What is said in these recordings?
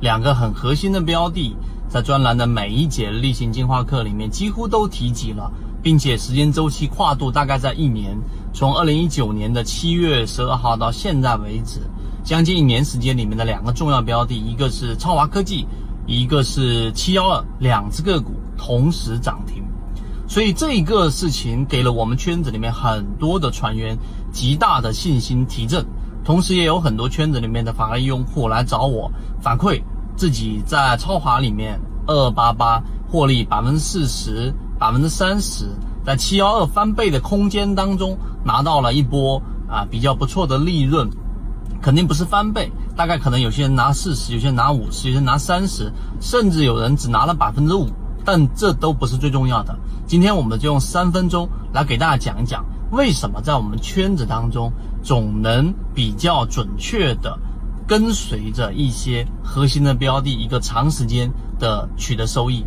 两个很核心的标的。在专栏的每一节例行进化课里面，几乎都提及了，并且时间周期跨度大概在一年，从二零一九年的七月十二号到现在为止，将近一年时间里面的两个重要标的，一个是超华科技，一个是七幺二，两只个股同时涨停，所以这一个事情给了我们圈子里面很多的船员极大的信心提振，同时也有很多圈子里面的法律用户来找我反馈。自己在超华里面二八八获利百分之四十、百分之三十，在七幺二翻倍的空间当中拿到了一波啊比较不错的利润，肯定不是翻倍，大概可能有些人拿四十，有些人拿五十，有些人拿三十，甚至有人只拿了百分之五，但这都不是最重要的。今天我们就用三分钟来给大家讲一讲，为什么在我们圈子当中总能比较准确的。跟随着一些核心的标的，一个长时间的取得收益。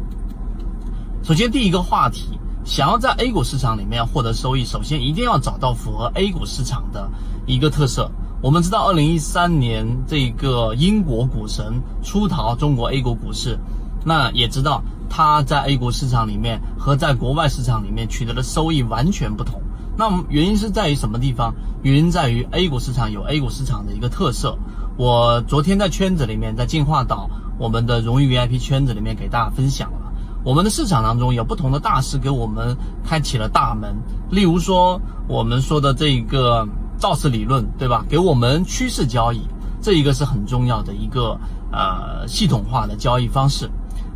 首先，第一个话题，想要在 A 股市场里面获得收益，首先一定要找到符合 A 股市场的一个特色。我们知道，二零一三年这个英国股神出逃中国 A 股股市，那也知道他在 A 股市场里面和在国外市场里面取得的收益完全不同。那原因是在于什么地方？原因在于 A 股市场有 A 股市场的一个特色。我昨天在圈子里面，在进化岛我们的荣誉 VIP 圈子里面给大家分享了，我们的市场当中有不同的大师给我们开启了大门。例如说，我们说的这个造势理论，对吧？给我们趋势交易，这一个是很重要的一个呃系统化的交易方式。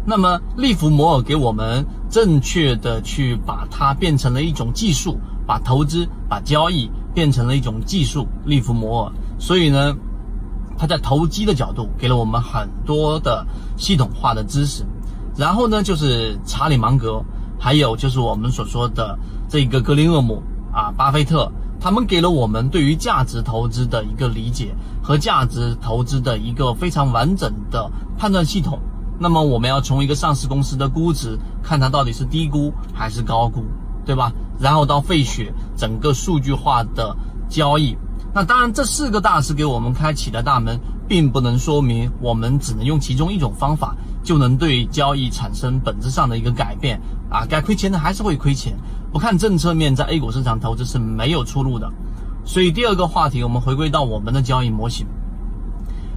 那么利弗摩尔给我们正确的去把它变成了一种技术，把投资、把交易变成了一种技术。利弗摩尔，所以呢。他在投机的角度给了我们很多的系统化的知识，然后呢，就是查理芒格，还有就是我们所说的这个格林厄姆啊，巴菲特，他们给了我们对于价值投资的一个理解和价值投资的一个非常完整的判断系统。那么我们要从一个上市公司的估值看它到底是低估还是高估，对吧？然后到费雪整个数据化的交易。那当然，这四个大师给我们开启的大门，并不能说明我们只能用其中一种方法就能对交易产生本质上的一个改变啊！该亏钱的还是会亏钱，不看政策面，在 A 股市场投资是没有出路的。所以第二个话题，我们回归到我们的交易模型。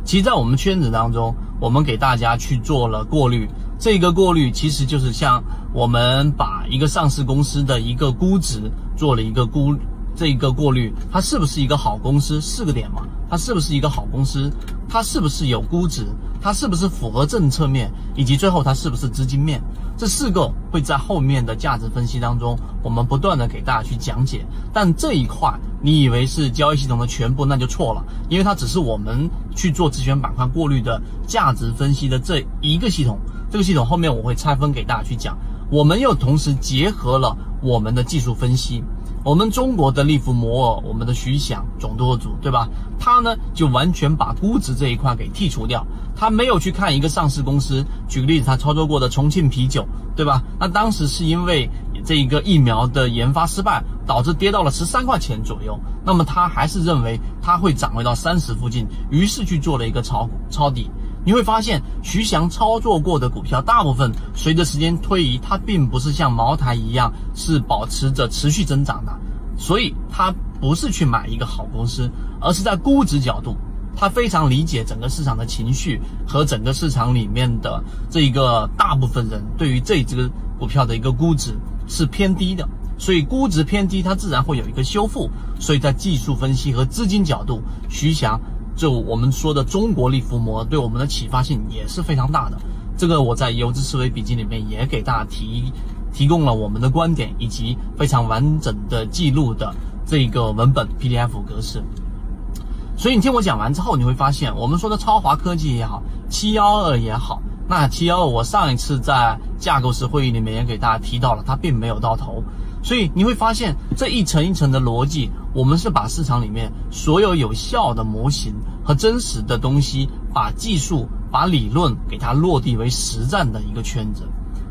其实，在我们圈子当中，我们给大家去做了过滤，这个过滤其实就是像我们把一个上市公司的一个估值做了一个估。这一个过滤，它是不是一个好公司？四个点嘛，它是不是一个好公司？它是不是有估值？它是不是符合政策面？以及最后它是不是资金面？这四个会在后面的价值分析当中，我们不断的给大家去讲解。但这一块你以为是交易系统的全部，那就错了，因为它只是我们去做自选板块过滤的价值分析的这一个系统。这个系统后面我会拆分给大家去讲。我们又同时结合了我们的技术分析。我们中国的利弗摩尔，我们的徐翔总舵主，对吧？他呢就完全把估值这一块给剔除掉，他没有去看一个上市公司。举个例子，他操作过的重庆啤酒，对吧？那当时是因为这一个疫苗的研发失败，导致跌到了十三块钱左右。那么他还是认为它会涨回到三十附近，于是去做了一个炒股抄底。你会发现，徐翔操作过的股票，大部分随着时间推移，它并不是像茅台一样是保持着持续增长的，所以他不是去买一个好公司，而是在估值角度，他非常理解整个市场的情绪和整个市场里面的这一个大部分人对于这只股票的一个估值是偏低的，所以估值偏低，它自然会有一个修复，所以在技术分析和资金角度，徐翔。就我们说的中国力伏魔对我们的启发性也是非常大的。这个我在游资思维笔记里面也给大家提提供了我们的观点以及非常完整的记录的这个文本 PDF 格式。所以你听我讲完之后，你会发现我们说的超华科技也好，七幺二也好，那七幺二我上一次在架构师会议里面也给大家提到了，它并没有到头。所以你会发现这一层一层的逻辑，我们是把市场里面所有有效的模型和真实的东西，把技术、把理论给它落地为实战的一个圈子。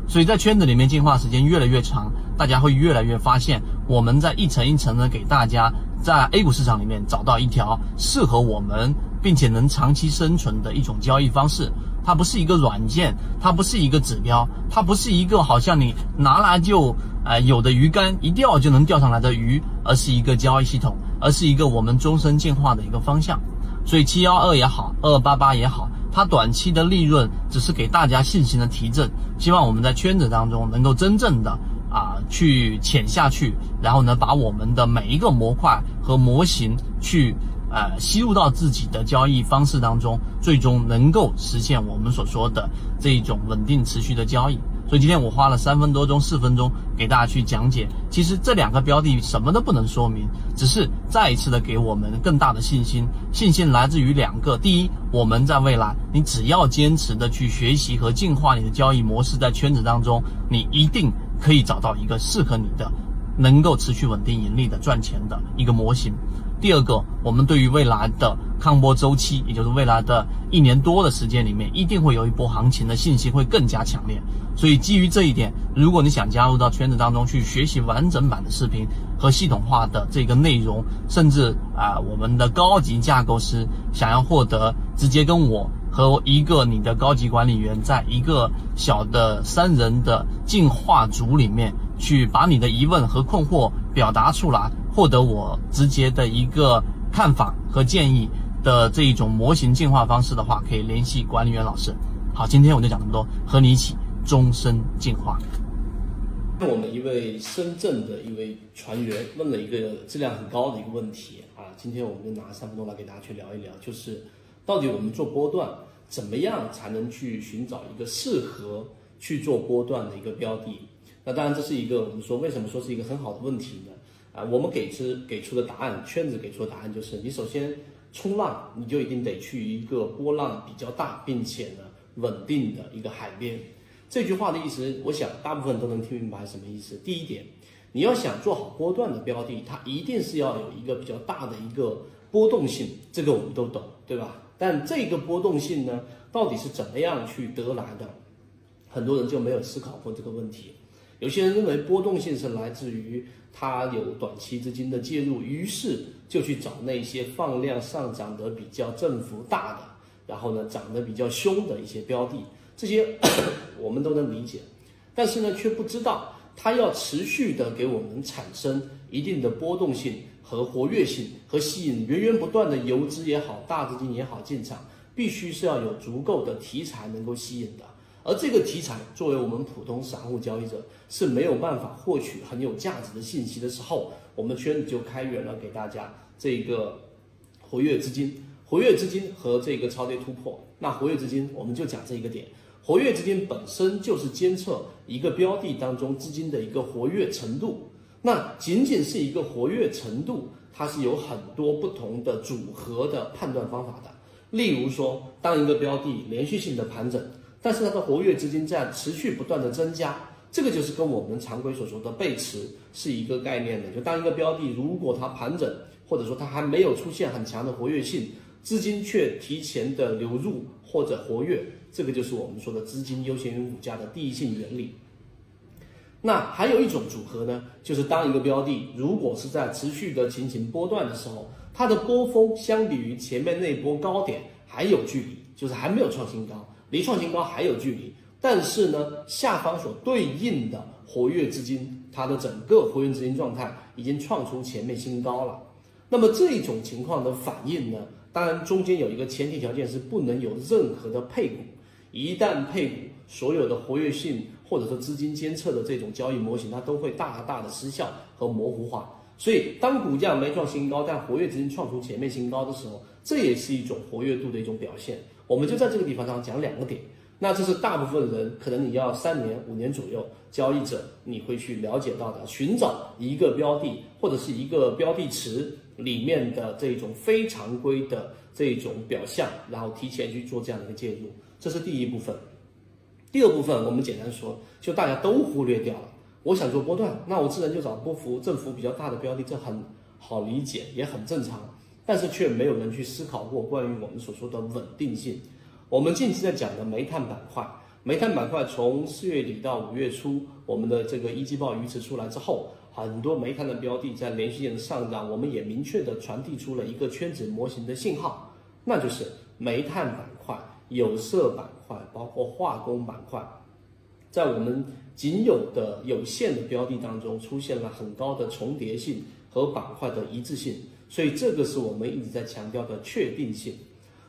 所以在圈子里面进化时间越来越长，大家会越来越发现，我们在一层一层的给大家在 A 股市场里面找到一条适合我们并且能长期生存的一种交易方式。它不是一个软件，它不是一个指标，它不是一个好像你拿来就呃有的鱼竿一钓就能钓上来的鱼，而是一个交易系统，而是一个我们终身进化的一个方向。所以七幺二也好，二八八也好，它短期的利润只是给大家信心的提振，希望我们在圈子当中能够真正的啊去潜下去，然后呢把我们的每一个模块和模型去。呃，吸入到自己的交易方式当中，最终能够实现我们所说的这一种稳定持续的交易。所以今天我花了三分多钟、四分钟给大家去讲解，其实这两个标的什么都不能说明，只是再一次的给我们更大的信心。信心来自于两个：第一，我们在未来，你只要坚持的去学习和进化你的交易模式，在圈子当中，你一定可以找到一个适合你的、能够持续稳定盈利的赚钱的一个模型。第二个，我们对于未来的抗波周期，也就是未来的一年多的时间里面，一定会有一波行情的信息会更加强烈。所以基于这一点，如果你想加入到圈子当中去学习完整版的视频和系统化的这个内容，甚至啊我们的高级架构师想要获得直接跟我和一个你的高级管理员在一个小的三人的进化组里面去把你的疑问和困惑表达出来。获得我直接的一个看法和建议的这一种模型进化方式的话，可以联系管理员老师。好，今天我就讲这么多，和你一起终身进化。我们一位深圳的一位船员问了一个质量很高的一个问题啊，今天我们就拿三分钟来给大家去聊一聊，就是到底我们做波段怎么样才能去寻找一个适合去做波段的一个标的？那当然这是一个我们说为什么说是一个很好的问题呢？啊，我们给出给出的答案，圈子给出的答案就是，你首先冲浪，你就一定得去一个波浪比较大，并且呢稳定的一个海边。这句话的意思，我想大部分都能听明白什么意思。第一点，你要想做好波段的标的，它一定是要有一个比较大的一个波动性，这个我们都懂，对吧？但这个波动性呢，到底是怎么样去得来的？很多人就没有思考过这个问题。有些人认为波动性是来自于它有短期资金的介入，于是就去找那些放量上涨的比较振幅大的，然后呢涨得比较凶的一些标的，这些 我们都能理解，但是呢却不知道它要持续的给我们产生一定的波动性和活跃性，和吸引源源不断的游资也好，大资金也好进场，必须是要有足够的题材能够吸引的。而这个题材作为我们普通散户交易者是没有办法获取很有价值的信息的时候，我们圈子就开源了给大家这个活跃资金、活跃资金和这个超跌突破。那活跃资金我们就讲这一个点，活跃资金本身就是监测一个标的当中资金的一个活跃程度。那仅仅是一个活跃程度，它是有很多不同的组合的判断方法的。例如说，当一个标的连续性的盘整。但是它的活跃资金在持续不断的增加，这个就是跟我们常规所说的背驰是一个概念的。就当一个标的如果它盘整，或者说它还没有出现很强的活跃性，资金却提前的流入或者活跃，这个就是我们说的资金优先于股价的第一性原理。那还有一种组合呢，就是当一个标的如果是在持续的进行波段的时候，它的波峰相比于前面那波高点还有距离，就是还没有创新高。离创新高还有距离，但是呢，下方所对应的活跃资金，它的整个活跃资金状态已经创出前面新高了。那么这种情况的反应呢，当然中间有一个前提条件是不能有任何的配股，一旦配股，所有的活跃性或者说资金监测的这种交易模型，它都会大大的失效和模糊化。所以当股价没创新高，但活跃资金创出前面新高的时候，这也是一种活跃度的一种表现。我们就在这个地方上讲两个点，那这是大部分人可能你要三年五年左右交易者你会去了解到的，寻找一个标的或者是一个标的池里面的这种非常规的这种表象，然后提前去做这样的一个介入，这是第一部分。第二部分我们简单说，就大家都忽略掉了。我想做波段，那我自然就找波幅振幅比较大的标的，这很好理解，也很正常。但是却没有人去思考过关于我们所说的稳定性。我们近期在讲的煤炭板块，煤炭板块从四月底到五月初，我们的这个一季报预测出来之后，很多煤炭的标的在连续性的上涨，我们也明确的传递出了一个圈子模型的信号，那就是煤炭板块、有色板块，包括化工板块，在我们仅有的有限的标的当中出现了很高的重叠性和板块的一致性。所以这个是我们一直在强调的确定性。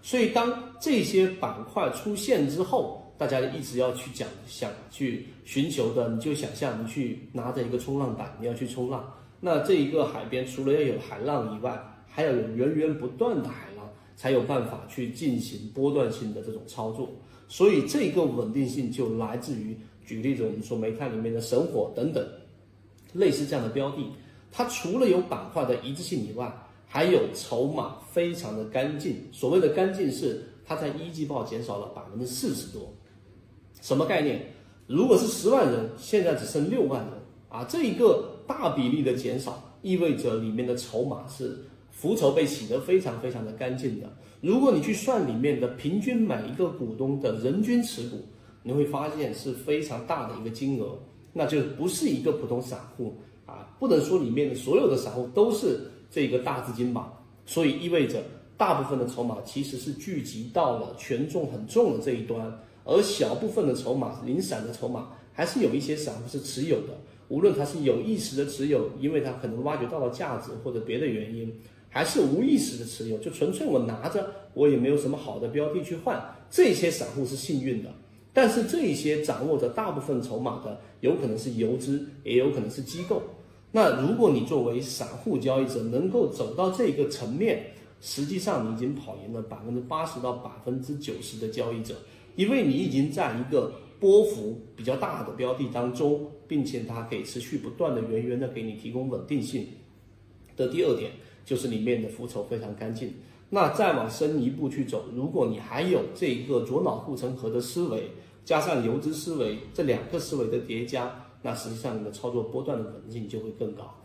所以当这些板块出现之后，大家一直要去讲、想去寻求的，你就想象你去拿着一个冲浪板，你要去冲浪。那这一个海边除了要有海浪以外，还要有源源不断的海浪，才有办法去进行波段性的这种操作。所以这个稳定性就来自于，举例子，我们说煤炭里面的神火等等，类似这样的标的，它除了有板块的一致性以外，还有筹码非常的干净，所谓的干净是它在一季报减少了百分之四十多，什么概念？如果是十万人，现在只剩六万人啊，这一个大比例的减少，意味着里面的筹码是浮筹被洗得非常非常的干净的。如果你去算里面的平均每一个股东的人均持股，你会发现是非常大的一个金额，那就不是一个普通散户啊，不能说里面的所有的散户都是。这个大资金吧，所以意味着大部分的筹码其实是聚集到了权重很重的这一端，而小部分的筹码零散的筹码还是有一些散户是持有的，无论他是有意识的持有，因为他可能挖掘到了价值或者别的原因，还是无意识的持有，就纯粹我拿着，我也没有什么好的标的去换，这些散户是幸运的，但是这些掌握着大部分筹码的，有可能是游资，也有可能是机构。那如果你作为散户交易者能够走到这个层面，实际上你已经跑赢了百分之八十到百分之九十的交易者，因为你已经在一个波幅比较大的标的当中，并且它可以持续不断的源源的给你提供稳定性。的第二点就是里面的浮筹非常干净。那再往深一步去走，如果你还有这一个左脑护城河的思维，加上游资思维这两个思维的叠加。那实际上你的操作波段的稳定性就会更高。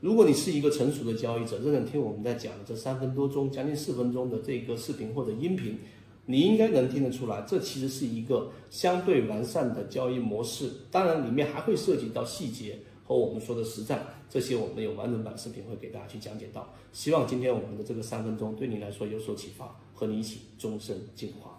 如果你是一个成熟的交易者，认真听我们在讲的这三分多钟、将近四分钟的这个视频或者音频，你应该能听得出来，这其实是一个相对完善的交易模式。当然，里面还会涉及到细节和我们说的实战，这些我们有完整版视频会给大家去讲解到。希望今天我们的这个三分钟对你来说有所启发，和你一起终身进化。